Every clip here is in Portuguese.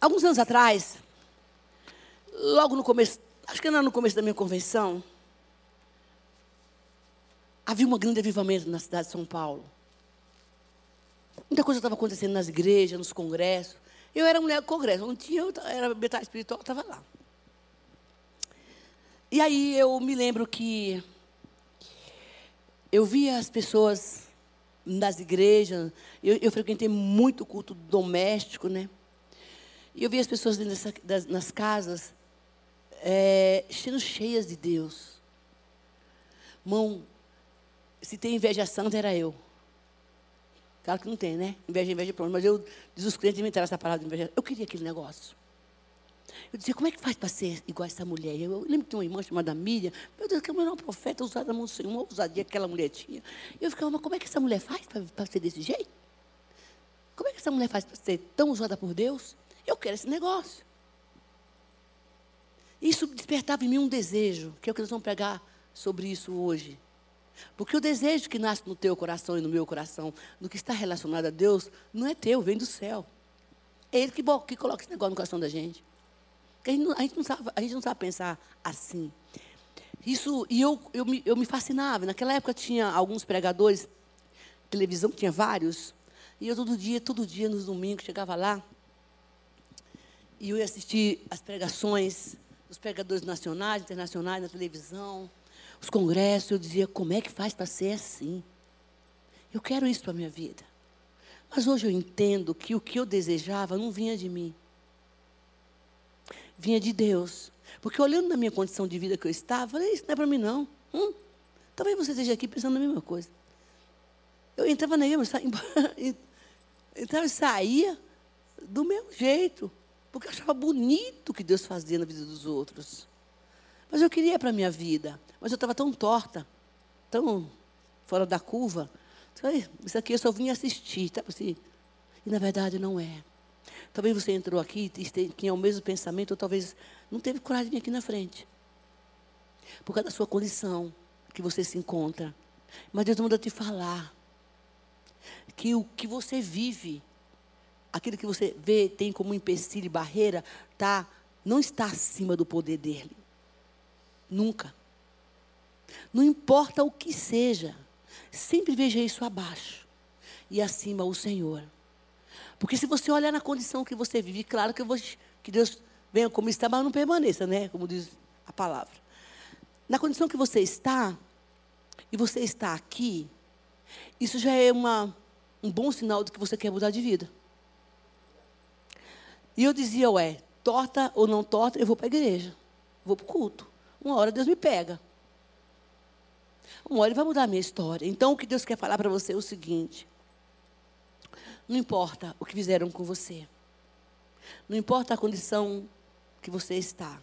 alguns anos atrás, logo no começo, acho que era no começo da minha convenção, havia um grande avivamento na cidade de São Paulo. Muita coisa estava acontecendo nas igrejas, nos congressos. Eu era mulher do congresso, não tinha, eu era metade espiritual, estava lá. E aí eu me lembro que eu via as pessoas nas igrejas, eu, eu frequentei muito culto doméstico, né? E eu via as pessoas das, nas casas é, sendo cheias de Deus. Mão, se tem inveja santa, era eu. Claro que não tem, né? Inveja, inveja, pronto. Mas eu, diz os crentes, inventaram essa palavra de inveja. Eu queria aquele negócio. Eu dizia, como é que faz para ser igual essa mulher? Eu, eu lembro que tinha uma irmã chamada Miriam. Meu Deus, que mulher é uma profeta usada no Senhor, uma ousadia que aquela mulher tinha. Eu ficava, mas como é que essa mulher faz para ser desse jeito? Como é que essa mulher faz para ser tão usada por Deus? Eu quero esse negócio. Isso despertava em mim um desejo, que é o que nós vamos pregar sobre isso hoje. Porque o desejo que nasce no teu coração e no meu coração, no que está relacionado a Deus, não é teu, vem do céu. É Ele que, que coloca esse negócio no coração da gente. A gente, não, a, gente não sabe, a gente não sabe pensar assim. Isso, e eu, eu, me, eu me fascinava. Naquela época tinha alguns pregadores, televisão tinha vários. E eu todo dia, todo dia, nos domingos, chegava lá. E eu ia assistir as pregações dos pregadores nacionais, internacionais, na televisão, os congressos. Eu dizia, como é que faz para ser assim? Eu quero isso para a minha vida. Mas hoje eu entendo que o que eu desejava não vinha de mim vinha de Deus. Porque olhando na minha condição de vida que eu estava, falei, isso não é para mim não. Hum, talvez você esteja aqui pensando na mesma coisa. Eu entrava na igreja, entrava e saía do mesmo jeito. Porque eu achava bonito o que Deus fazia na vida dos outros. Mas eu queria para a minha vida. Mas eu estava tão torta, tão fora da curva. Isso aqui eu só vim assistir. Tá? E na verdade não é. Talvez você entrou aqui e tinha o mesmo pensamento, ou talvez não teve coragem de vir aqui na frente. Por causa da sua condição que você se encontra. Mas Deus manda te falar que o que você vive, aquilo que você vê, tem como empecilho e barreira, tá, não está acima do poder dele. Nunca. Não importa o que seja, sempre veja isso abaixo e acima o Senhor. Porque se você olhar na condição que você vive, claro que, vou, que Deus venha como está, mas não permaneça, né? Como diz a palavra. Na condição que você está, e você está aqui, isso já é uma, um bom sinal de que você quer mudar de vida. E eu dizia, ué, torta ou não torta, eu vou para a igreja, vou para o culto. Uma hora Deus me pega. Uma hora ele vai mudar a minha história. Então, o que Deus quer falar para você é o seguinte: não importa o que fizeram com você. Não importa a condição que você está.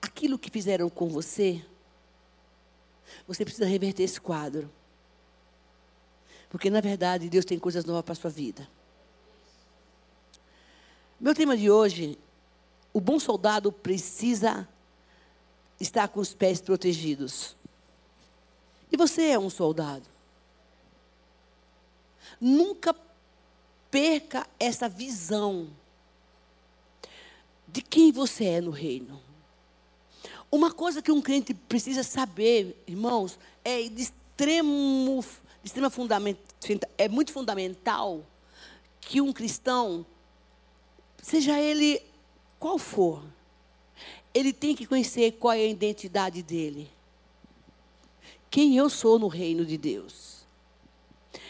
Aquilo que fizeram com você, você precisa reverter esse quadro. Porque, na verdade, Deus tem coisas novas para a sua vida. Meu tema de hoje, o bom soldado precisa estar com os pés protegidos. E você é um soldado. Nunca perca essa visão de quem você é no reino. Uma coisa que um crente precisa saber, irmãos, é de extremo, de extrema fundamento, é muito fundamental que um cristão, seja ele qual for, ele tem que conhecer qual é a identidade dele. Quem eu sou no reino de Deus.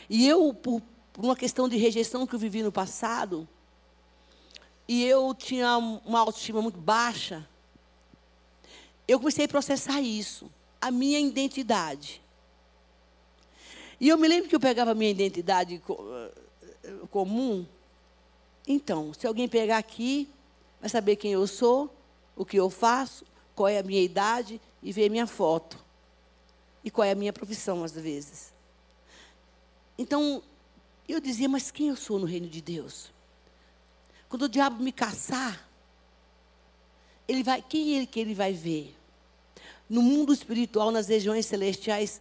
E eu, por uma questão de rejeição que eu vivi no passado, e eu tinha uma autoestima muito baixa, eu comecei a processar isso, a minha identidade. E eu me lembro que eu pegava a minha identidade eh, comum. Então, se alguém pegar aqui, vai saber quem eu sou, o que eu faço, qual é a minha idade e ver minha foto. E qual é a minha profissão, às vezes. Então, eu dizia, mas quem eu sou no reino de Deus? Quando o diabo me caçar, ele vai, quem é ele que ele vai ver? No mundo espiritual, nas regiões celestiais,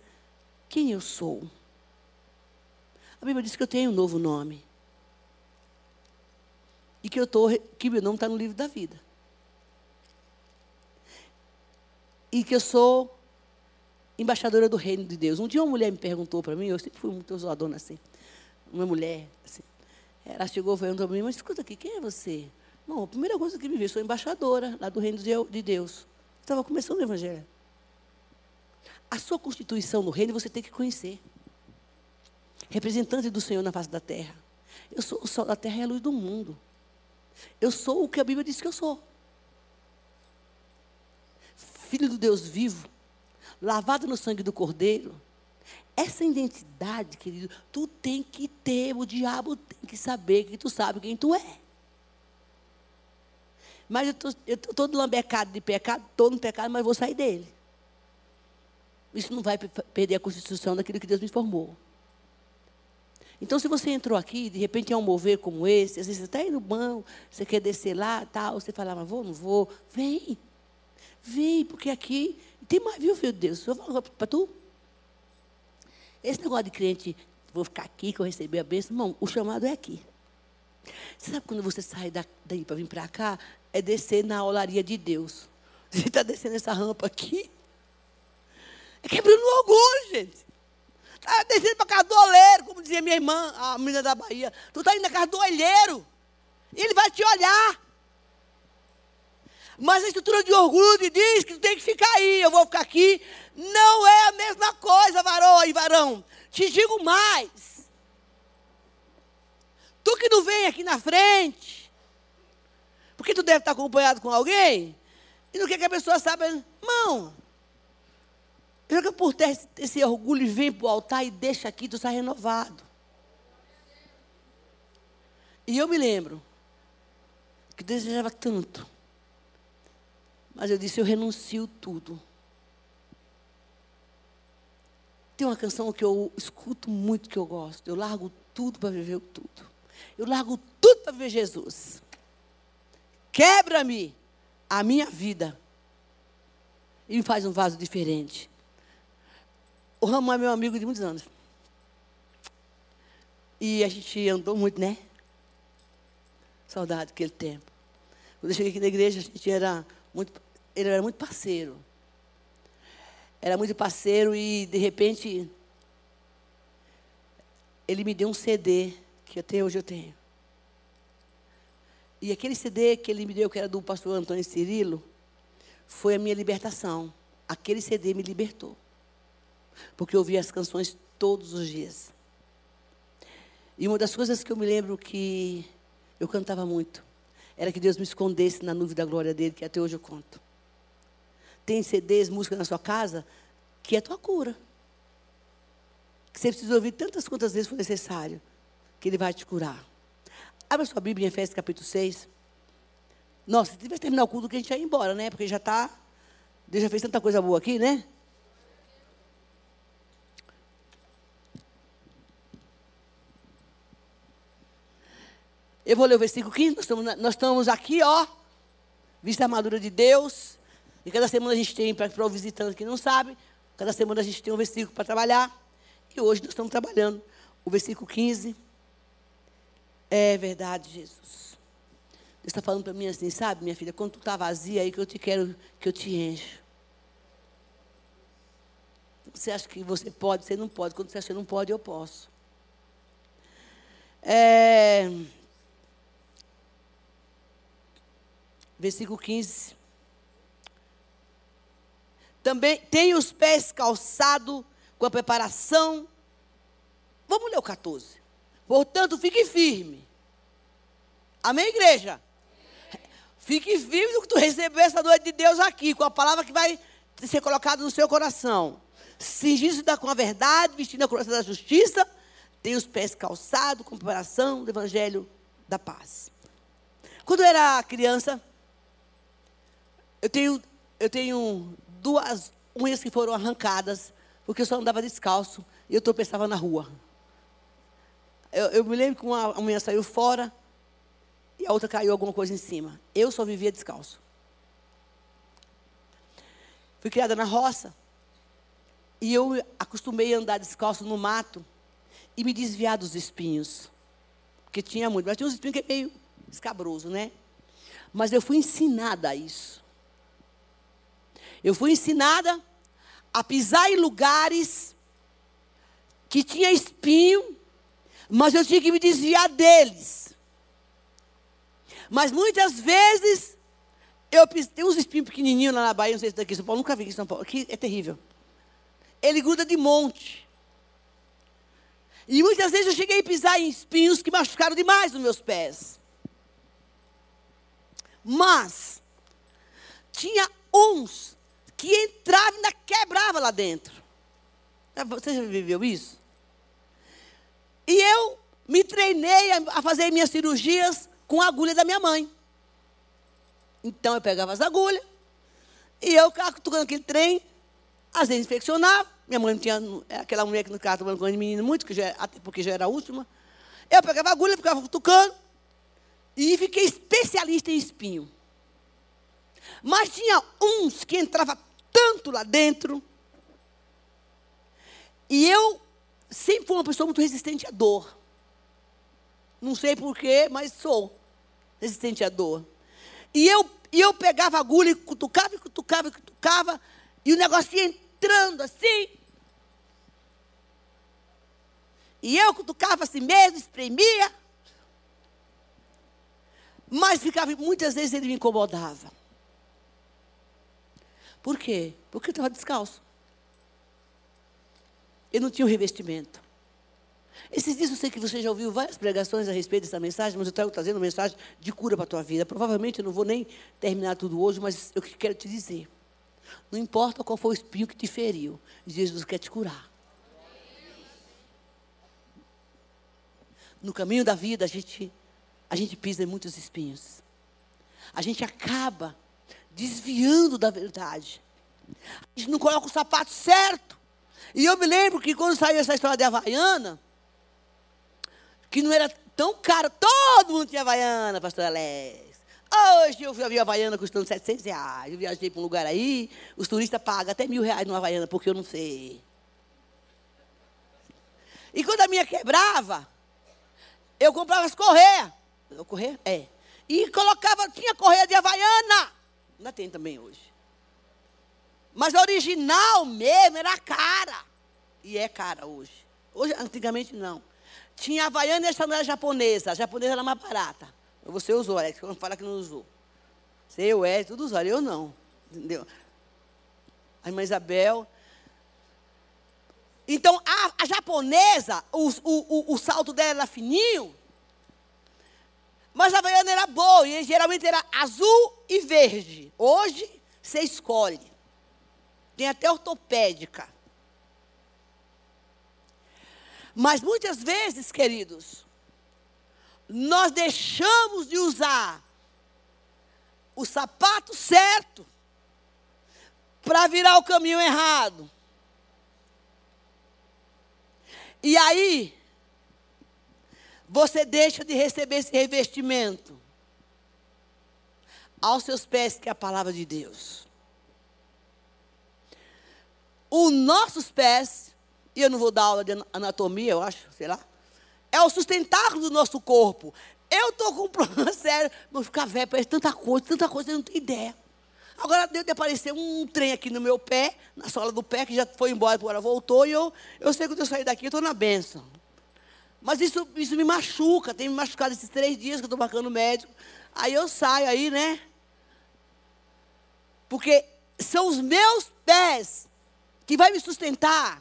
quem eu sou? A Bíblia diz que eu tenho um novo nome. E que eu tô, que meu nome está no livro da vida. E que eu sou embaixadora do reino de Deus. Um dia uma mulher me perguntou para mim, eu sempre fui muito zoadona assim, uma mulher, assim, ela chegou falou para mim, mas escuta aqui, quem é você? Não, a primeira coisa que me viu, sou embaixadora lá do reino de Deus. Estava começando o evangelho. A sua constituição no reino você tem que conhecer. Representante do Senhor na face da terra. Eu sou o sol da terra e a luz do mundo. Eu sou o que a Bíblia diz que eu sou. Filho do Deus vivo, lavado no sangue do Cordeiro. Essa identidade, querido, tu tem que ter, o diabo tem que saber que tu sabe quem tu é. Mas eu estou todo lambecado de pecado, estou no pecado, mas vou sair dele. Isso não vai perder a constituição daquilo que Deus me formou. Então, se você entrou aqui, de repente é um mover como esse, às vezes você está aí no banco, você quer descer lá, tal, você fala, mas vou, não vou. Vem, vem, porque aqui tem mais, viu, filho de Deus? Eu falo para tu. Esse negócio de crente, vou ficar aqui que eu recebi a bênção, irmão, o chamado é aqui. Você sabe quando você sai daí para vir para cá? É descer na olaria de Deus. Você está descendo essa rampa aqui? É quebrando o orgulho, gente. Está descendo para casa do oleiro, como dizia minha irmã, a menina da Bahia. Tu está indo na casa do olheiro. Ele vai te olhar. Mas a estrutura de orgulho te diz que tu tem que ficar aí, eu vou ficar aqui. Não é a mesma coisa, varão e varão. Te digo mais. Tu que não vem aqui na frente, porque tu deve estar acompanhado com alguém, e não quer que a pessoa saiba, irmão, joga por terra esse, orgulho e vem para o altar e deixa aqui, tu está renovado. E eu me lembro que desejava tanto mas eu disse: eu renuncio tudo. Tem uma canção que eu escuto muito que eu gosto. Eu largo tudo para viver o tudo. Eu largo tudo para viver Jesus. Quebra-me a minha vida e me faz um vaso diferente. O Ramon é meu amigo de muitos anos. E a gente andou muito, né? Saudade daquele tempo. Quando eu cheguei aqui na igreja, a gente era muito ele era muito parceiro. Era muito parceiro e, de repente, ele me deu um CD, que até hoje eu tenho. E aquele CD que ele me deu, que era do pastor Antônio Cirilo, foi a minha libertação. Aquele CD me libertou. Porque eu ouvia as canções todos os dias. E uma das coisas que eu me lembro que eu cantava muito era que Deus me escondesse na nuvem da glória dele, que até hoje eu conto tem CDs, música na sua casa, que é tua cura. Que você precisa ouvir tantas quantas vezes for necessário, que ele vai te curar. Abra sua Bíblia em Efésios capítulo 6. Nossa, se tivesse terminar o culto, que a gente ia embora, né? Porque já está. Deus já fez tanta coisa boa aqui, né? Eu vou ler o versículo 15. Nós estamos, nós estamos aqui, ó. Vista a armadura de Deus e cada semana a gente tem, para o visitante que não sabe, cada semana a gente tem um versículo para trabalhar. E hoje nós estamos trabalhando o versículo 15. É verdade, Jesus. Deus está falando para mim assim, sabe, minha filha, quando tu está vazia aí que eu te quero, que eu te encho. Você acha que você pode, você não pode. Quando você acha que não pode, eu posso. É, versículo 15. Também tem os pés calçados com a preparação. Vamos ler o 14. Portanto, fique firme. Amém, igreja? Fique firme no que tu recebeu essa noite de Deus aqui, com a palavra que vai ser colocada no seu coração. Cingindo-se com a verdade, vestindo a coroa da justiça, tem os pés calçados com preparação do evangelho da paz. Quando eu era criança, eu tenho, eu tenho duas unhas que foram arrancadas, porque eu só andava descalço e eu tropeçava na rua. Eu, eu me lembro que uma unha saiu fora e a outra caiu alguma coisa em cima. Eu só vivia descalço. Fui criada na roça. E eu acostumei a andar descalço no mato e me desviar dos espinhos. Porque tinha muito, mas tinha uns espinhos que é meio escabroso, né? Mas eu fui ensinada a isso. Eu fui ensinada a pisar em lugares que tinha espinho, mas eu tinha que me desviar deles. Mas muitas vezes eu tem uns espinhos pequenininhos lá na Bahia, não sei se daqui em São Paulo, nunca vi aqui em São Paulo, aqui é terrível. Ele gruda de monte. E muitas vezes eu cheguei a pisar em espinhos que machucaram demais os meus pés. Mas tinha uns que entravam e ainda quebrava lá dentro. Você já viveu isso? E eu me treinei a fazer minhas cirurgias com a agulha da minha mãe. Então eu pegava as agulhas e eu ficava tocando aquele trem, às vezes infeccionava. Minha mãe não tinha é aquela mulher que não ficava tomando com de menino muito, já, porque já era a última. Eu pegava a agulha, ficava tocando e fiquei especialista em espinho. Mas tinha uns que entrava tanto lá dentro. E eu sempre fui uma pessoa muito resistente à dor. Não sei porquê, mas sou resistente à dor. E eu, e eu pegava agulha e cutucava, e cutucava, e cutucava, e o negócio ia entrando assim. E eu cutucava assim mesmo, espremia. Mas ficava, muitas vezes ele me incomodava. Por quê? Porque eu estava descalço. Eu não tinha o um revestimento. Esses dias eu sei que você já ouviu várias pregações a respeito dessa mensagem, mas eu estou trazendo mensagem de cura para a tua vida. Provavelmente eu não vou nem terminar tudo hoje, mas eu quero te dizer. Não importa qual foi o espinho que te feriu, Jesus quer te curar. No caminho da vida, a gente, a gente pisa em muitos espinhos. A gente acaba desviando da verdade. A gente não coloca o sapato certo. E eu me lembro que quando saiu essa história de Havaiana, que não era tão caro, todo mundo tinha Havaiana, pastor Alex. Hoje eu vi a Havaiana custando 700 reais. Eu viajei para um lugar aí, os turistas pagam até mil reais numa Havaiana, porque eu não sei. E quando a minha quebrava, eu comprava as correias. Correia? É. E colocava, tinha correia de Havaiana. Ainda tem também hoje. Mas a original mesmo era cara. E é cara hoje. Hoje, antigamente não. Tinha Havaiana e a sandália japonesa. A japonesa era mais barata. Você usou, Alex, quando fala que não usou. Você, eu, é, tudo usaram, eu não. Entendeu? A irmã Isabel. Então, a, a japonesa, o, o, o, o salto dela era fininho. Mas a Havaiana era boa, e geralmente era azul e verde. Hoje, você escolhe. Tem até ortopédica. Mas muitas vezes, queridos, nós deixamos de usar o sapato certo para virar o caminho errado. E aí, você deixa de receber esse revestimento aos seus pés, que é a palavra de Deus. Os nossos pés, e eu não vou dar aula de anatomia, eu acho, sei lá, é o sustentáculo do nosso corpo. Eu estou com um problema sério, vou ficar velho, parece tanta coisa, tanta coisa, eu não tenho ideia. Agora deu de aparecer um trem aqui no meu pé, na sola do pé, que já foi embora, agora voltou, e eu, eu sei que quando eu sair daqui, eu estou na benção. Mas isso, isso me machuca, tem me machucado esses três dias que eu estou marcando médico. Aí eu saio aí, né? Porque são os meus pés que vai me sustentar.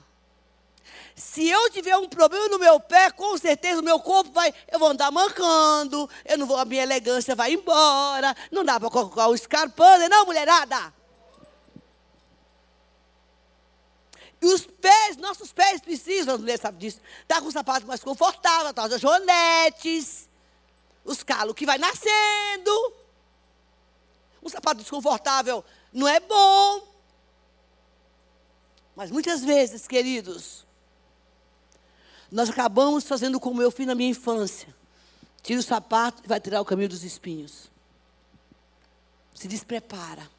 Se eu tiver um problema no meu pé, com certeza o meu corpo vai. Eu vou andar mancando, eu não vou, a minha elegância vai embora. Não dá para colocar o escarpando, não, mulherada? E os pés, nossos pés precisam, as mulheres sabem disso, estar tá com um sapato mais confortável, tá, as joanetes, os calos que vai nascendo. Um sapato desconfortável não é bom. Mas muitas vezes, queridos, nós acabamos fazendo como eu fiz na minha infância. Tira o sapato e vai tirar o caminho dos espinhos. Se desprepara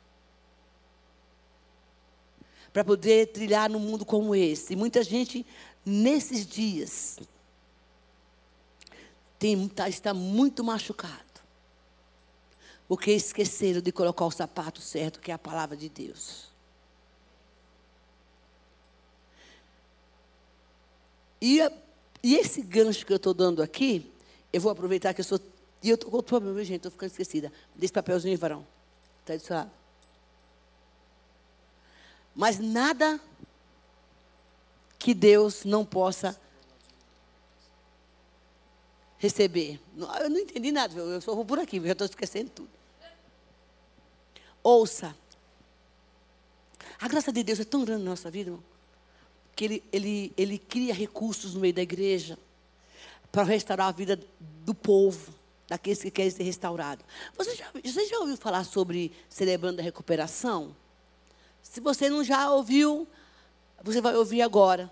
para poder trilhar num mundo como esse. E muita gente, nesses dias, tem, tá, está muito machucado. Porque esqueceram de colocar o sapato certo, que é a palavra de Deus. E, e esse gancho que eu estou dando aqui, eu vou aproveitar que eu sou. E eu estou com outro problema, gente, estou ficando esquecida. Desse papelzinho, varão. Está do seu lado. Mas nada que Deus não possa receber. Eu não entendi nada, eu só vou por aqui, eu já estou esquecendo tudo. Ouça. A graça de Deus é tão grande na nossa vida, irmão, que ele, ele, ele cria recursos no meio da igreja para restaurar a vida do povo, daqueles que querem ser restaurados. Você já, você já ouviu falar sobre celebrando a recuperação? Se você não já ouviu, você vai ouvir agora.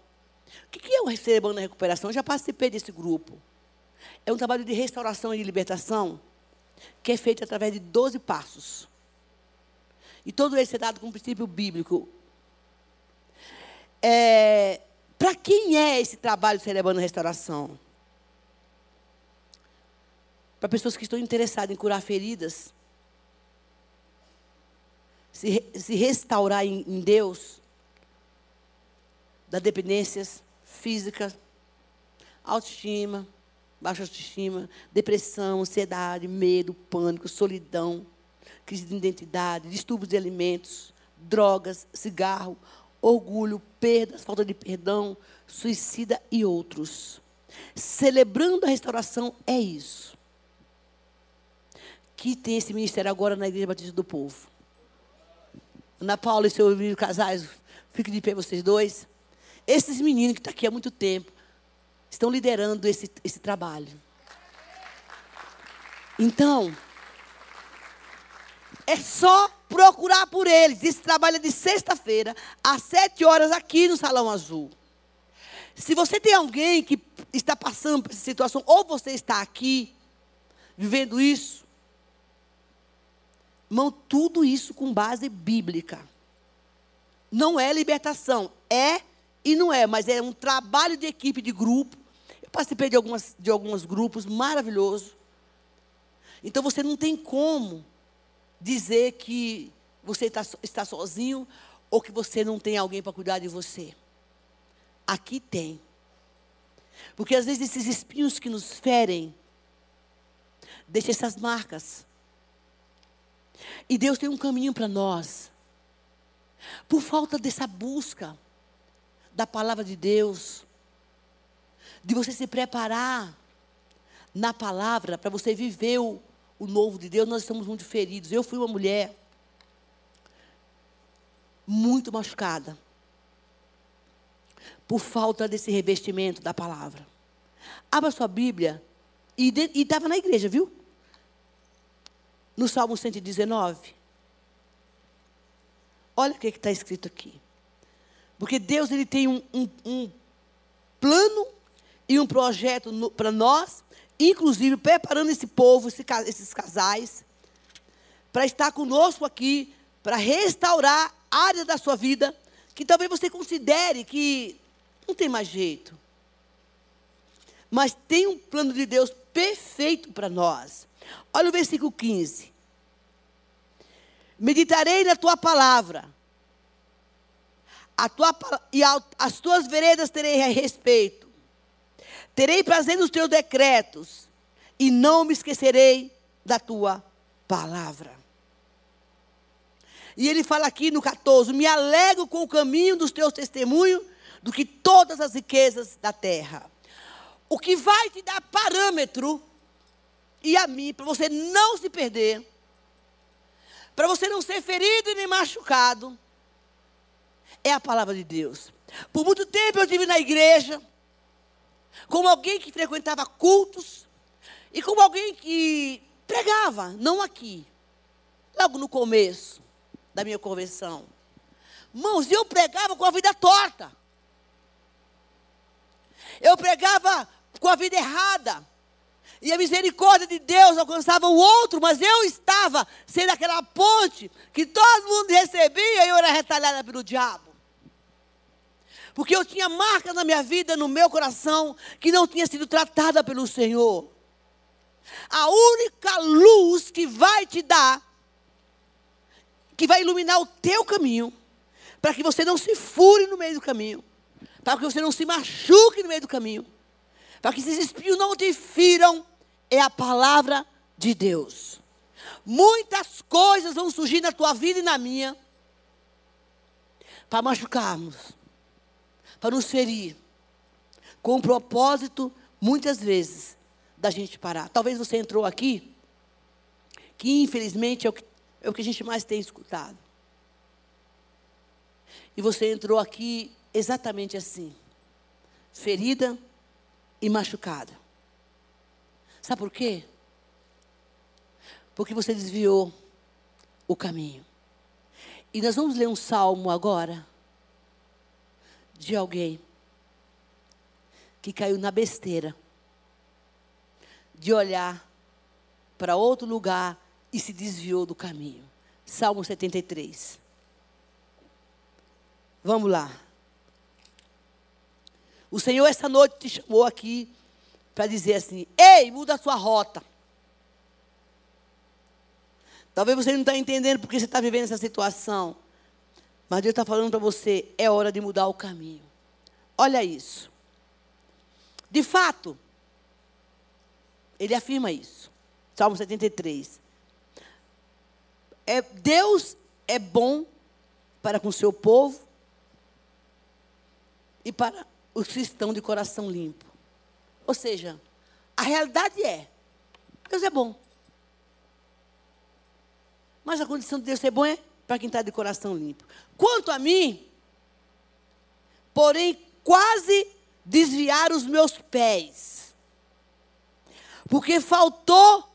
O que é o Celebrando a Recuperação? Eu já participei desse grupo. É um trabalho de restauração e de libertação que é feito através de 12 passos. E todo esse é dado com um princípio bíblico. É, Para quem é esse trabalho de celebrando a restauração? Para pessoas que estão interessadas em curar feridas, se, se restaurar em, em Deus, das dependências físicas, autoestima, baixa autoestima, depressão, ansiedade, medo, pânico, solidão, crise de identidade, distúrbios de alimentos, drogas, cigarro, orgulho, perdas, falta de perdão, suicida e outros. Celebrando a restauração é isso. Que tem esse ministério agora na Igreja Batista do Povo. Ana Paula e seu filho casais, fiquem de pé vocês dois. Esses meninos que estão tá aqui há muito tempo estão liderando esse, esse trabalho. Então, é só procurar por eles. Esse trabalho é de sexta-feira, às sete horas, aqui no Salão Azul. Se você tem alguém que está passando por essa situação, ou você está aqui, vivendo isso, irmão, tudo isso com base bíblica. Não é libertação, é e não é, mas é um trabalho de equipe, de grupo. Eu participei de, algumas, de alguns grupos maravilhoso. Então você não tem como dizer que você está, está sozinho ou que você não tem alguém para cuidar de você. Aqui tem. Porque às vezes esses espinhos que nos ferem, deixam essas marcas. E Deus tem um caminho para nós. Por falta dessa busca da palavra de Deus, de você se preparar na palavra para você viver o, o novo de Deus, nós estamos muito feridos. Eu fui uma mulher muito machucada por falta desse revestimento da palavra. Abra sua Bíblia e estava na igreja, viu? No Salmo 119. Olha o que está escrito aqui. Porque Deus ele tem um, um, um plano e um projeto para nós inclusive preparando esse povo, esse, esses casais, para estar conosco aqui, para restaurar áreas da sua vida que talvez você considere que não tem mais jeito. Mas tem um plano de Deus perfeito para nós. Olha o versículo 15. Meditarei na tua palavra. A tua, e as tuas veredas terei respeito. Terei prazer nos teus decretos e não me esquecerei da tua palavra. E ele fala aqui no 14: Me alegro com o caminho dos teus testemunhos do que todas as riquezas da terra. O que vai te dar parâmetro, e a mim, para você não se perder, para você não ser ferido e nem machucado, é a palavra de Deus. Por muito tempo eu estive na igreja, como alguém que frequentava cultos e como alguém que pregava, não aqui, logo no começo da minha conversão. Mãos, eu pregava com a vida torta. Eu pregava com a vida errada. E a misericórdia de Deus alcançava o outro, mas eu estava sendo aquela ponte que todo mundo recebia e eu era retalhada pelo diabo. Porque eu tinha marcas na minha vida, no meu coração, que não tinha sido tratada pelo Senhor. A única luz que vai te dar, que vai iluminar o teu caminho, para que você não se fure no meio do caminho, para que você não se machuque no meio do caminho, para que esses espinhos não te firam, é a palavra de Deus. Muitas coisas vão surgir na tua vida e na minha para machucarmos, para nos ferir, com o propósito, muitas vezes, da gente parar. Talvez você entrou aqui, que infelizmente é o que, é o que a gente mais tem escutado. E você entrou aqui exatamente assim, ferida e machucada. Sabe por quê? Porque você desviou o caminho. E nós vamos ler um salmo agora de alguém que caiu na besteira de olhar para outro lugar e se desviou do caminho. Salmo 73. Vamos lá. O Senhor essa noite te chamou aqui para dizer assim: Ei, muda a sua rota. Talvez você não está entendendo porque você está vivendo essa situação. Mas Deus está falando para você, é hora de mudar o caminho. Olha isso. De fato, ele afirma isso. Salmo 73. É, Deus é bom para com seu povo e para os que estão de coração limpo. Ou seja, a realidade é: Deus é bom. Mas a condição de Deus ser bom é para quem está de coração limpo. Quanto a mim, porém, quase desviar os meus pés. Porque faltou,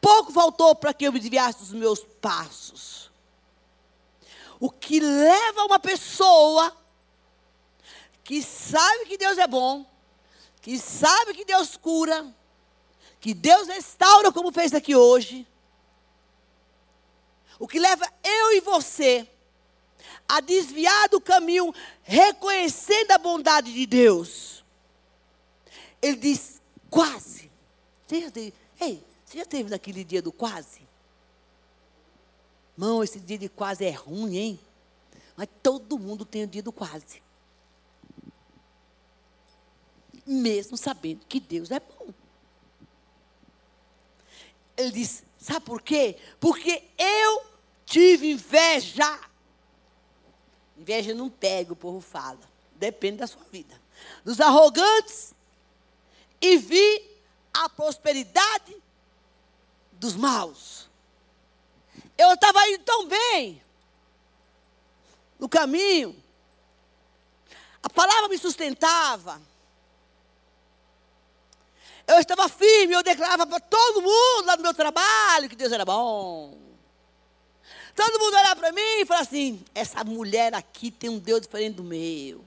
pouco faltou para que eu me desviasse dos meus passos. O que leva uma pessoa que sabe que Deus é bom, que sabe que Deus cura, que Deus restaura, como fez aqui hoje, o que leva eu e você a desviar do caminho, reconhecendo a bondade de Deus. Ele diz: quase. Você já teve, ei, você já teve naquele dia do quase? Não, esse dia de quase é ruim, hein? Mas todo mundo tem o dia do quase. Mesmo sabendo que Deus é bom. Ele diz: sabe por quê? Porque eu Tive inveja. Inveja não pega, o povo fala. Depende da sua vida. Dos arrogantes. E vi a prosperidade dos maus. Eu estava indo tão bem no caminho. A palavra me sustentava. Eu estava firme, eu declarava para todo mundo lá no meu trabalho que Deus era bom. Todo mundo olhar para mim e falar assim: essa mulher aqui tem um Deus diferente do meu.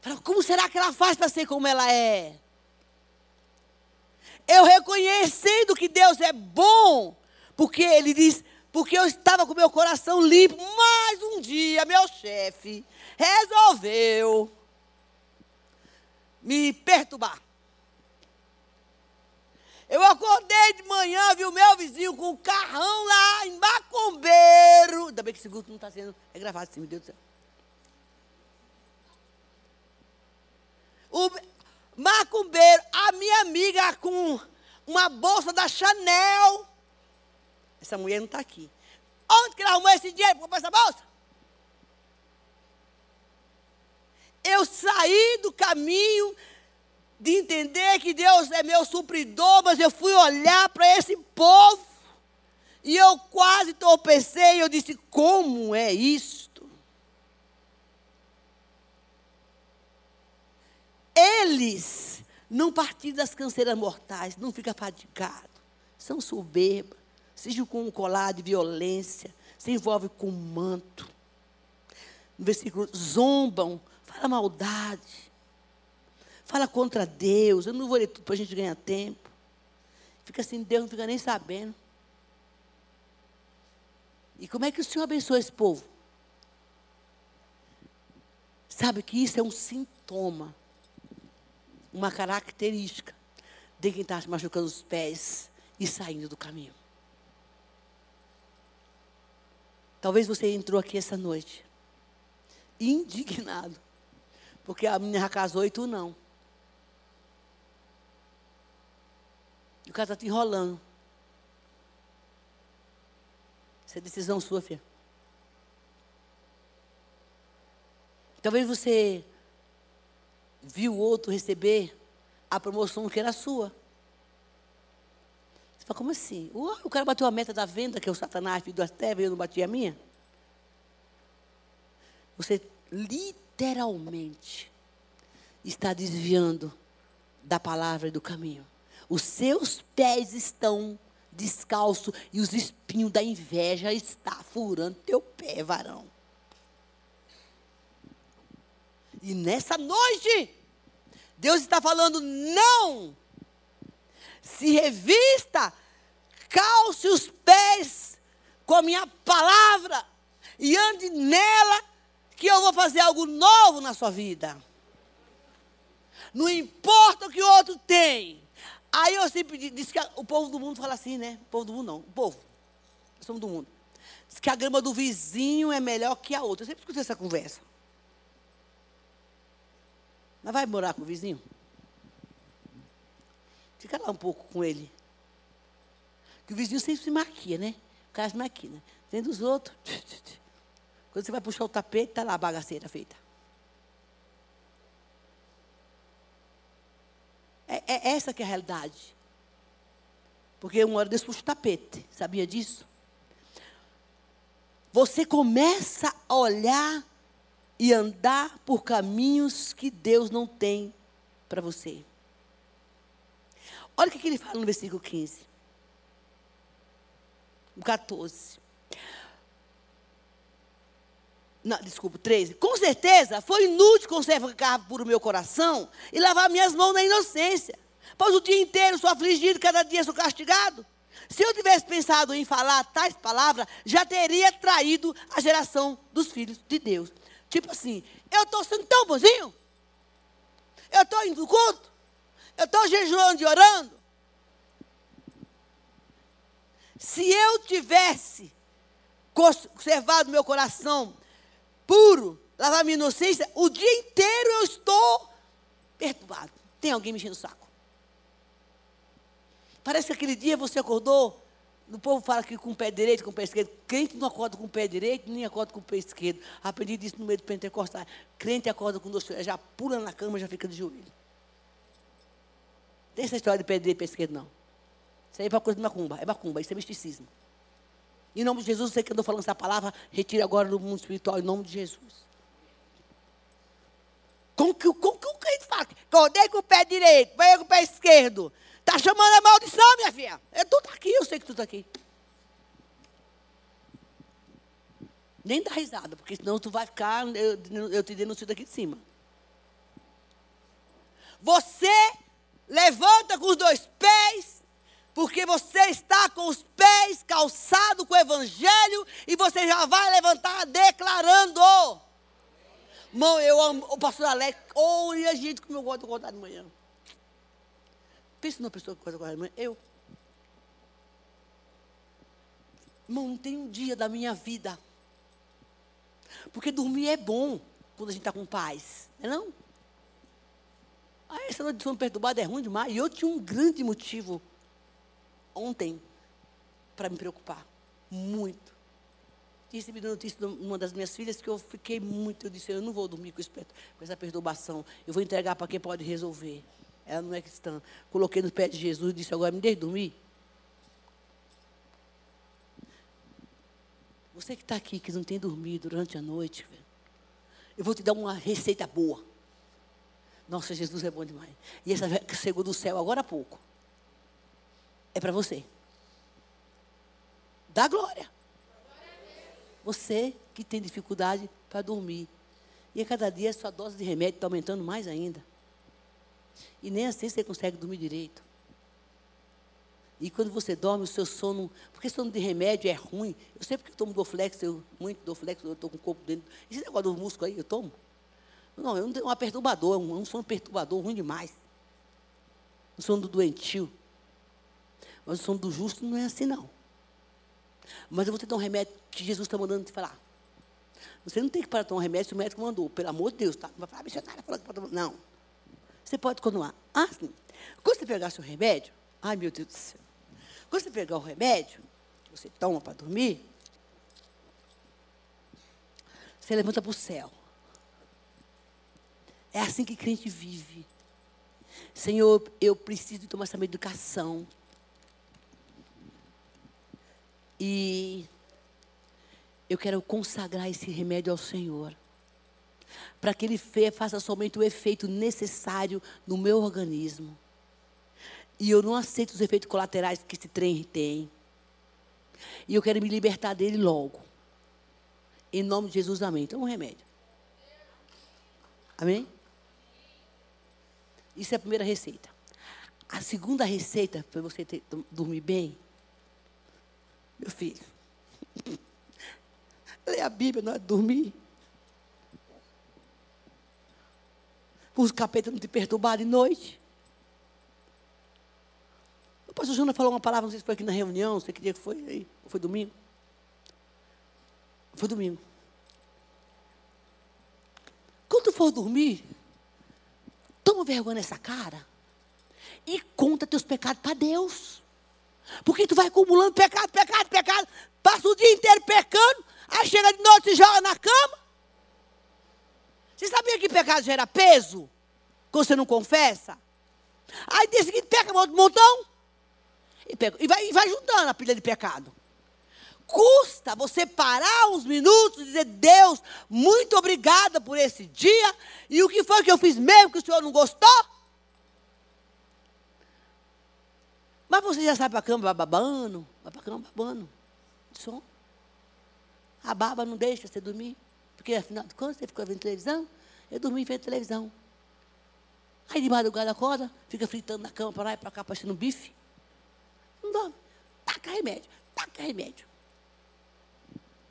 Fala, como será que ela faz para ser como ela é? Eu reconhecendo que Deus é bom, porque Ele diz, porque eu estava com meu coração limpo, mas um dia meu chefe resolveu me perturbar. Eu acordei de manhã, vi o meu vizinho com o carrão lá em Macumbeiro. Ainda bem que esse grupo não está sendo é gravado assim, meu Deus do céu. O Macumbeiro, a minha amiga com uma bolsa da Chanel. Essa mulher não está aqui. Onde que ela arrumou esse dinheiro para comprar essa bolsa? Eu saí do caminho de entender que Deus é meu supridor, mas eu fui olhar para esse povo e eu quase tropecei. Eu disse: como é isto? Eles não partilham das canseiras mortais, não ficam fadigados, são soberbas, sejam com um colar de violência, se envolvem com um manto. No versículo, zombam, fala maldade fala contra Deus. Eu não vou ler tudo para a gente ganhar tempo. Fica assim, Deus não fica nem sabendo. E como é que o Senhor abençoa esse povo? Sabe que isso é um sintoma, uma característica de quem está machucando os pés e saindo do caminho. Talvez você entrou aqui essa noite indignado, porque a menina já casou e tu não. E o cara está te enrolando. Isso é decisão sua, filha. Talvez você viu o outro receber a promoção que era sua. Você fala, como assim? o cara bateu a meta da venda, que é o Satanás, filho do Esteve, e eu não bati a minha? Você literalmente está desviando da palavra e do caminho. Os seus pés estão descalços e os espinhos da inveja está furando teu pé, varão. E nessa noite, Deus está falando: não. Se revista, calce os pés com a minha palavra e ande nela, que eu vou fazer algo novo na sua vida. Não importa o que o outro tem. Aí eu sempre disse que o povo do mundo fala assim, né? O povo do mundo não, o povo. Nós somos do mundo. Diz que a grama do vizinho é melhor que a outra. Eu sempre escutei essa conversa. Mas vai morar com o vizinho? Fica lá um pouco com ele. Que o vizinho sempre se maquia, né? O cara se maquia. Né? Vendo os outros. Quando você vai puxar o tapete, está lá a bagaceira feita. É, é essa que é a realidade. Porque uma hora Deus puxa o tapete. Sabia disso? Você começa a olhar e andar por caminhos que Deus não tem para você. Olha o que ele fala no versículo 15. No 14. Não, desculpa, 13. Com certeza foi inútil conservar por o meu coração e lavar minhas mãos na inocência. Pois o dia inteiro sou afligido, cada dia sou castigado. Se eu tivesse pensado em falar tais palavras, já teria traído a geração dos filhos de Deus. Tipo assim, eu estou sendo tão bonzinho. Eu estou indo culto. Eu estou jejuando e orando. Se eu tivesse conservado meu coração puro, lavar minha inocência, o dia inteiro eu estou perturbado. Tem alguém me enchendo o saco. Parece que aquele dia você acordou o povo fala que com o pé direito, com o pé esquerdo. Crente não acorda com o pé direito, nem acorda com o pé esquerdo. Aprendi disso no meio do Pentecostal. Crente acorda com dois já pula na cama, já fica de joelho. Tem essa história de pé direito e pé esquerdo, não. Isso aí é para coisa de macumba. É macumba, isso é misticismo. Em nome de Jesus, você que andou falando essa palavra, retire agora do mundo espiritual, em nome de Jesus. Como que, como que o crente fala? Acordei com o pé direito, banhei com o pé esquerdo. Está chamando a maldição, minha filha. É, tu está aqui, eu sei que tu está aqui. Nem dá risada, porque senão tu vai ficar, eu, eu te denuncio daqui de cima. Você levanta com os dois pés, porque você está com os pés calçados com o evangelho, e você já vai levantar declarando. Mão, eu amo o pastor Alex, olha gente como eu gosto de contar de manhã. Pensa numa pessoa que gosta de manhã, eu. Irmão, não tem um dia da minha vida. Porque dormir é bom quando a gente está com paz, não é não? Ah, essa noite de sono perturbada é ruim demais. E eu tinha um grande motivo ontem para me preocupar. Muito. Tinha recebido notícia de uma das minhas filhas que eu fiquei muito. Eu disse: Eu não vou dormir com, com essa perturbação. Eu vou entregar para quem pode resolver. Ela não é cristã. Coloquei no pé de Jesus e disse: Agora me deixe dormir. Você que está aqui, que não tem dormido durante a noite, eu vou te dar uma receita boa. Nossa, Jesus é bom demais. E essa chegou do céu agora há pouco. É para você. Dá glória. Você que tem dificuldade para dormir. E a cada dia a sua dose de remédio está aumentando mais ainda. E nem assim você consegue dormir direito. E quando você dorme, o seu sono. Porque sono de remédio é ruim. Eu sei porque eu tomo Doflex, eu muito Doflex, eu estou com o corpo dentro. Esse negócio do músculo aí, eu tomo. Não, é um, um perturbador, é um, um sono perturbador ruim demais. o sono do doentio. Mas o sono do justo não é assim, não. Mas eu vou te dar um remédio que Jesus está mandando te falar. Você não tem que parar de tomar um remédio se o médico mandou, pelo amor de Deus, tá? Não vai falar, missionária falando que pode tomar. Não. Você pode continuar. Ah, sim. Quando você pegar seu remédio, ai meu Deus do céu. Quando você pegar o remédio, você toma para dormir, você levanta para o céu. É assim que crente vive. Senhor, eu preciso tomar essa medicação. E eu quero consagrar esse remédio ao Senhor. Para que ele faça somente o efeito necessário no meu organismo. E eu não aceito os efeitos colaterais que esse trem tem. E eu quero me libertar dele logo. Em nome de Jesus, amém. Então, um remédio. Amém? Isso é a primeira receita. A segunda receita para você ter, dormir bem, meu filho, ler a Bíblia não é dormir. Os capetas não te perturbar de noite. O pastor Júnior falou uma palavra, não sei se foi aqui na reunião, não sei que dia que foi aí. Foi domingo? Foi domingo. Quando tu for dormir, toma vergonha nessa cara e conta teus pecados para Deus. Porque tu vai acumulando pecado, pecado, pecado, passa o dia inteiro pecando, aí chega de noite e joga na cama. Você sabia que pecado gera peso? Quando você não confessa? Aí dia seguinte peca outro montão. E, pega, e, vai, e vai juntando a pilha de pecado. Custa você parar uns minutos e dizer, Deus, muito obrigada por esse dia. E o que foi que eu fiz mesmo que o Senhor não gostou? Mas você já sai para a cama babando, vai para a cama babando. Som. A baba não deixa você dormir. Porque afinal de contas, você ficou vendo televisão, eu dormi vendo televisão. Aí de madrugada acorda, fica fritando na cama para lá e para cá, parecendo um bife. Não dorme. Taca remédio, taca remédio.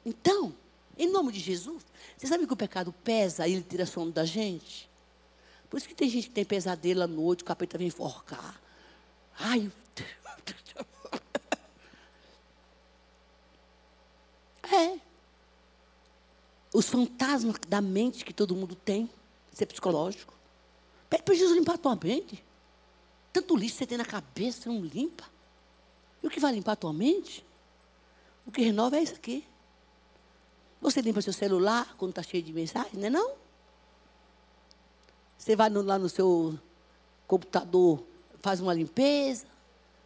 Então, em nome de Jesus, você sabe que o pecado pesa e ele tira sono da gente? Por isso que tem gente que tem pesadelo à noite, o capeta vem enforcar. Ai, É. Os fantasmas da mente que todo mundo tem, isso é psicológico. Pede para Jesus limpar a tua mente. Tanto lixo você tem na cabeça, não limpa. E o que vai limpar a tua mente? O que renova é isso aqui. Você limpa seu celular quando está cheio de mensagem, não é não? Você vai no, lá no seu computador, faz uma limpeza.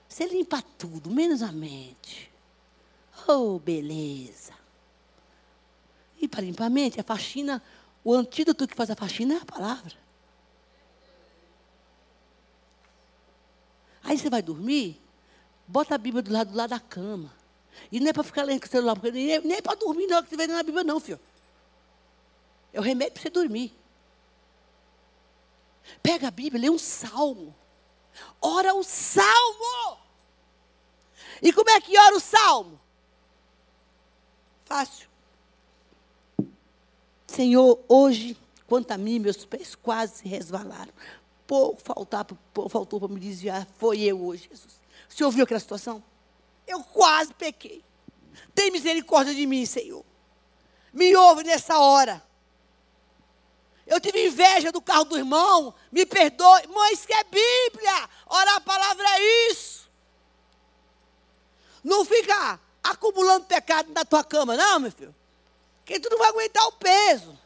Você limpa tudo, menos a mente. Oh, beleza. E para limpar a mente, a faxina, o antídoto que faz a faxina é a palavra. Aí você vai dormir, bota a Bíblia do lado, do lado da cama. E não é para ficar lendo com o celular, porque nem, nem é para dormir não, que você vê na Bíblia não, filho. É o remédio para você dormir. Pega a Bíblia, lê um salmo. Ora o salmo. E como é que ora o salmo? Fácil. Senhor, hoje, quanto a mim, meus pés quase se resvalaram. Pouco faltou para me desviar. Foi eu hoje, Jesus. O senhor viu aquela situação? Eu quase pequei. Tem misericórdia de mim, Senhor. Me ouve nessa hora. Eu tive inveja do carro do irmão. Me perdoe. Mãe, que é Bíblia. Ora, a palavra é isso. Não fica acumulando pecado na tua cama, não, meu filho. Porque tu não vai aguentar o peso.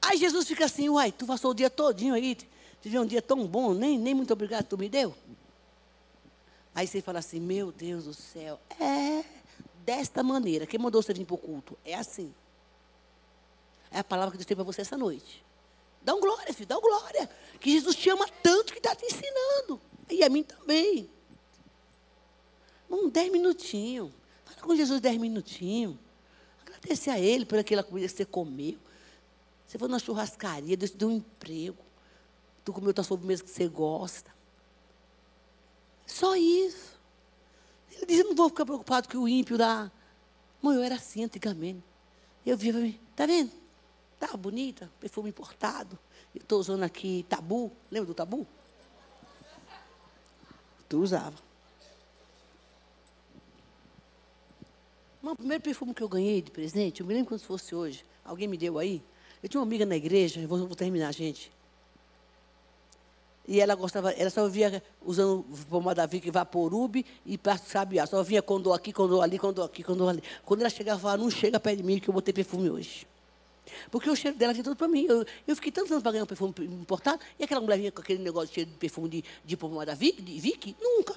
Aí Jesus fica assim, uai, tu passou o dia todinho aí, tive um dia tão bom, nem, nem muito obrigado tu me deu. Aí você fala assim, meu Deus do céu, é desta maneira. Quem mandou você vir para o culto? É assim. É a palavra que Deus tem para você essa noite. Dá um glória, filho, dá um glória. Que Jesus te ama tanto que está te ensinando. E a mim também. Um dez minutinhos. Fala com Jesus dez minutinhos. Agradecer a Ele por aquela comida que você comeu. Você foi na churrascaria, Deus te deu um emprego. Tu comeu tua sobremesa que você gosta. Só isso. Ele diz, não vou ficar preocupado que o ímpio dá. Mãe, eu era assim antigamente. Eu via, tá vendo? Tá bonita, perfume importado. Eu estou usando aqui tabu. Lembra do tabu? Tu usava. o primeiro perfume que eu ganhei de presente, eu me lembro quando fosse hoje. Alguém me deu aí. Eu tinha uma amiga na igreja, vou, vou terminar, gente. E ela gostava, ela só via usando pomada Vick Vaporub e passo sabiá. Só vinha condor aqui, condor ali, condor aqui, condor ali. Quando ela chegava, falava, não chega perto de mim que eu botei perfume hoje. Porque o cheiro dela tinha tudo para mim. Eu, eu fiquei tantos anos para ganhar um perfume importado, e aquela mulher vinha com aquele negócio de cheiro de perfume de, de pomada Vick, de Vick? Nunca.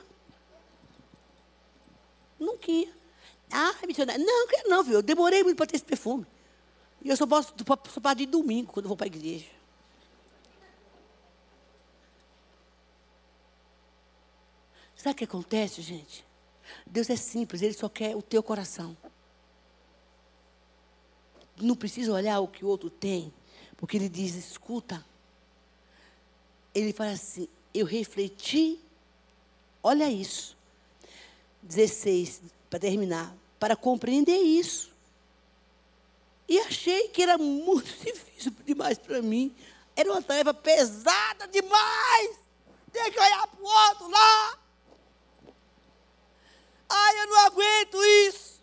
Nunca ia. Ah, missionária. Não, quero não, viu? Eu demorei muito para ter esse perfume. E eu só posso, só posso de domingo, quando eu vou para a igreja. Sabe o que acontece, gente? Deus é simples, Ele só quer o teu coração. Não precisa olhar o que o outro tem, porque Ele diz: escuta. Ele fala assim: eu refleti, olha isso. 16, para terminar, para compreender isso. E achei que era muito difícil demais para mim. Era uma tarefa pesada demais. Tem que olhar para o outro lá. Ai, eu não aguento isso.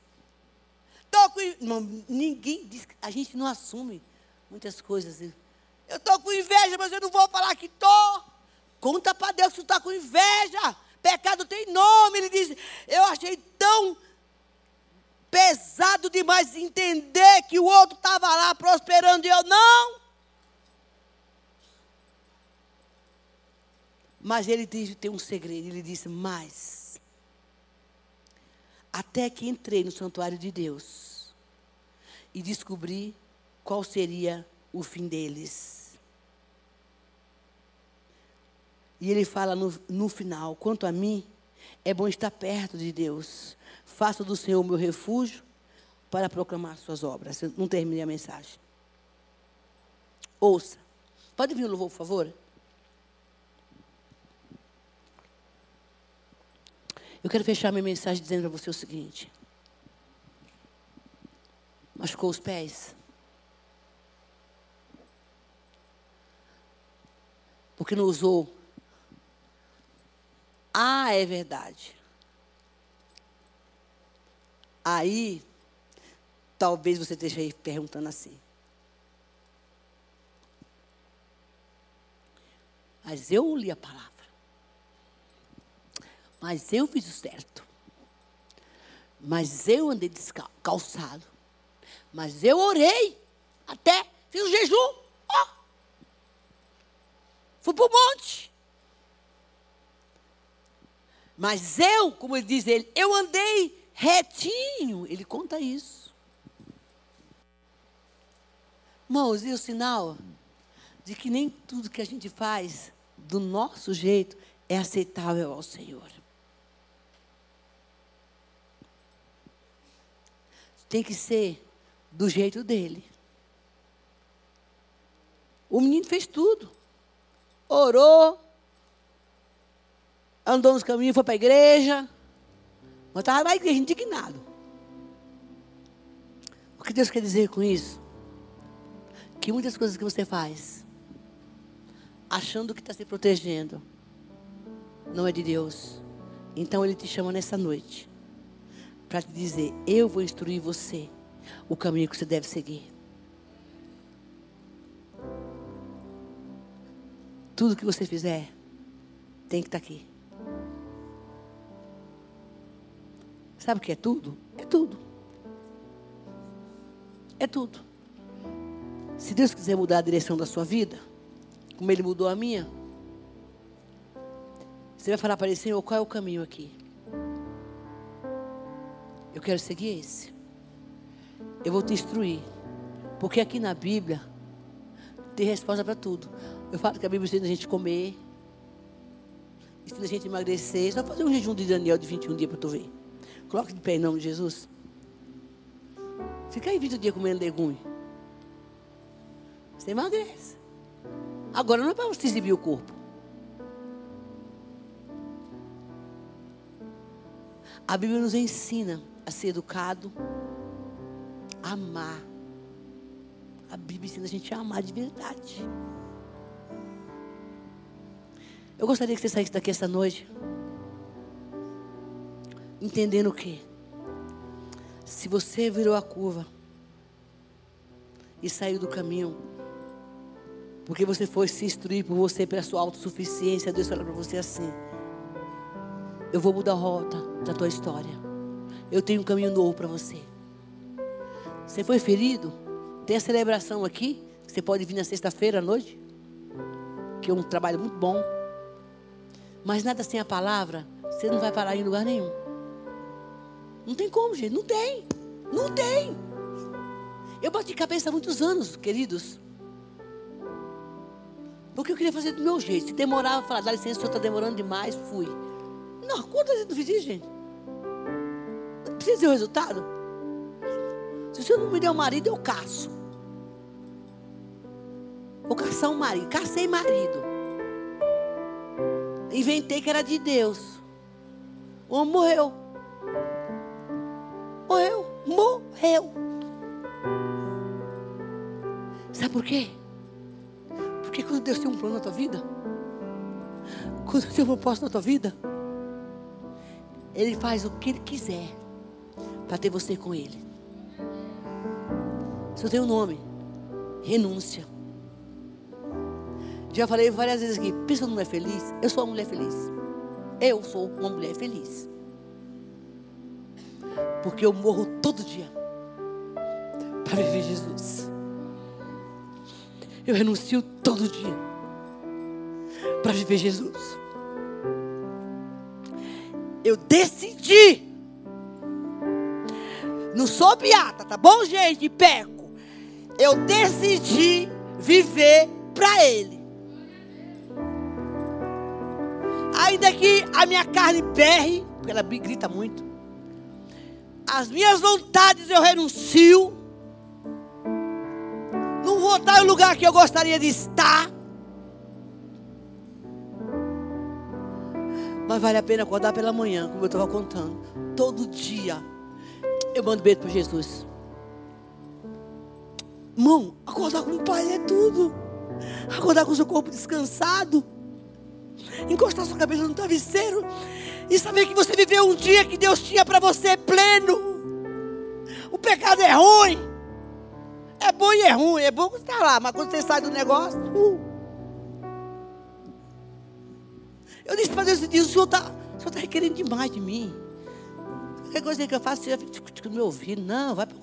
Tô com... Não, ninguém diz. A gente não assume muitas coisas. Eu estou com inveja, mas eu não vou falar que estou. Conta para Deus que tu está com inveja. Pecado tem nome. Ele diz: Eu achei tão pesado demais entender que o outro estava lá prosperando e eu não. Mas ele diz, tem um segredo. Ele disse: Mas até que entrei no santuário de Deus e descobri qual seria o fim deles. E ele fala no, no final: quanto a mim, é bom estar perto de Deus. Faço do Senhor o meu refúgio para proclamar suas obras. Eu não terminei a mensagem. Ouça. Pode vir o louvor, por favor? Eu quero fechar minha mensagem dizendo para você o seguinte: machucou os pés? Porque não usou? Ah, é verdade. Aí, talvez você esteja aí perguntando assim. Mas eu li a palavra. Mas eu fiz o certo. Mas eu andei descalçado. Mas eu orei. Até fiz o jejum. Ó. Fui para o monte. Mas eu, como ele diz ele, eu andei retinho. Ele conta isso. Irmãos, e o sinal de que nem tudo que a gente faz do nosso jeito é aceitável ao Senhor. Tem que ser do jeito dele. O menino fez tudo. Orou, andou nos caminhos, foi para a igreja. Mas estava na igreja indignado. O que Deus quer dizer com isso? Que muitas coisas que você faz, achando que está se protegendo, não é de Deus. Então Ele te chama nessa noite para te dizer: eu vou instruir você o caminho que você deve seguir. Tudo que você fizer tem que estar tá aqui. Sabe o que é tudo? É tudo. É tudo. Se Deus quiser mudar a direção da sua vida, como Ele mudou a minha, você vai falar para Ele, Senhor, qual é o caminho aqui? Eu quero seguir esse. Eu vou te instruir. Porque aqui na Bíblia tem resposta para tudo. Eu falo que a Bíblia ensina a gente comer, ensina a gente emagrecer. Só fazer um jejum de Daniel de 21 dias para tu ver. Coloque de pé em nome de Jesus. Fica aí 20 dias comendo legume. Você emagrece. Agora não é para você exibir o corpo. A Bíblia nos ensina a ser educado, a amar. A Bíblia ensina a gente a amar de verdade. Eu gostaria que você saísse daqui essa noite. Entendendo o quê? Se você virou a curva e saiu do caminho, porque você foi se instruir por você, pela sua autossuficiência, Deus fala para você assim: Eu vou mudar a rota da tua história. Eu tenho um caminho novo para você. Você foi ferido? Tem a celebração aqui. Você pode vir na sexta-feira à noite, que é um trabalho muito bom. Mas nada sem a palavra, você não vai parar em lugar nenhum. Não tem como, gente. Não tem. Não tem. Eu bati cabeça há muitos anos, queridos. Porque eu queria fazer do meu jeito. Se demorava, falar, dá licença, o senhor está demorando demais, fui. Não, quantas vezes eu fiz isso, gente? Precisa ver o resultado? Se senhor não me der um marido, eu caço. Vou caçar um marido. Cacei marido. Inventei que era de Deus. O homem morreu. Morreu. Morreu. Sabe por quê? Porque quando Deus tem um plano na tua vida, quando Deus tem um propósito na tua vida, Ele faz o que Ele quiser para ter você com Ele. Só tem um nome: renúncia. Já falei várias vezes aqui, pensa numa mulher feliz? Eu sou uma mulher feliz. Eu sou uma mulher feliz. Porque eu morro todo dia para viver Jesus. Eu renuncio todo dia para viver Jesus. Eu decidi. Não sou beata, tá bom, gente? Peco. Eu decidi viver para Ele. Ainda que a minha carne berre, porque ela grita muito. As minhas vontades eu renuncio. Não vou estar no lugar que eu gostaria de estar. Mas vale a pena acordar pela manhã, como eu estava contando. Todo dia. Eu mando beijo para Jesus. Irmão, acordar com o Pai é tudo. Acordar com o seu corpo descansado encostar sua cabeça no travesseiro e saber que você viveu um dia que Deus tinha para você pleno. O pecado é ruim. É bom e é ruim. É bom que você está lá, mas quando você sai do negócio. Uh. Eu disse para Deus: o Senhor está tá requerendo demais de mim. Qualquer coisa que eu faço, você fica no meu ouvido. Não, vai para.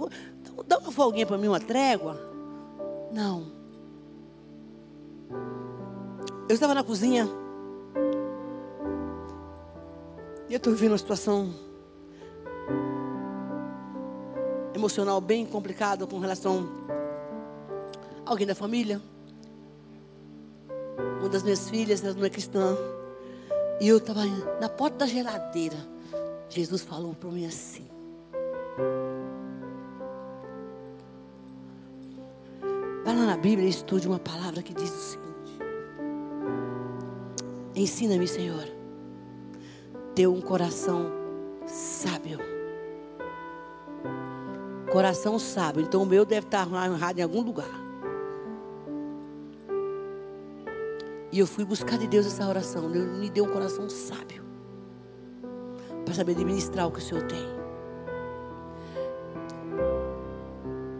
Dá uma folguinha para mim, uma trégua. Não. Eu estava na cozinha. E eu estou vivendo uma situação emocional bem complicada com relação a alguém da família. Uma das minhas filhas, ela não é cristã. E eu estava na porta da geladeira. Jesus falou para mim assim. Vai lá na Bíblia e estude uma palavra que diz o seguinte: Ensina-me, Senhor ter um coração sábio. Coração sábio. Então o meu deve estar errado em algum lugar. E eu fui buscar de Deus essa oração. Ele me deu um coração sábio. Para saber administrar o que o Senhor tem.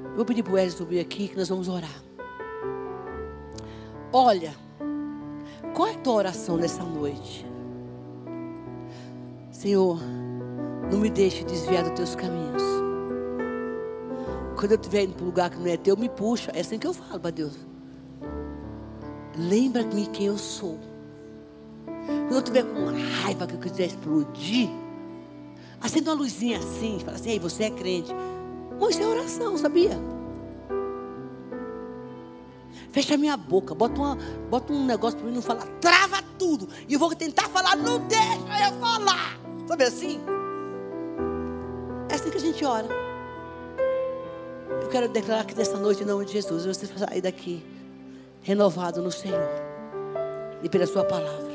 Eu vou pedir para o Wesley subir aqui que nós vamos orar. Olha, qual é a tua oração nessa noite? Senhor, não me deixe desviar dos teus caminhos. Quando eu estiver indo para um lugar que não é teu, me puxa. É assim que eu falo para Deus. Lembra-me quem eu sou. Quando eu estiver com raiva que eu quiser explodir, acenda uma luzinha assim, fala assim, ei, você é crente. Mas isso é oração, sabia? Fecha minha boca, bota, uma, bota um negócio para mim não falar, trava tudo. E eu vou tentar falar, não deixa eu falar. Sabe assim? É assim que a gente ora. Eu quero declarar que nessa noite, em nome de Jesus, você vai sair daqui renovado no Senhor e pela Sua palavra.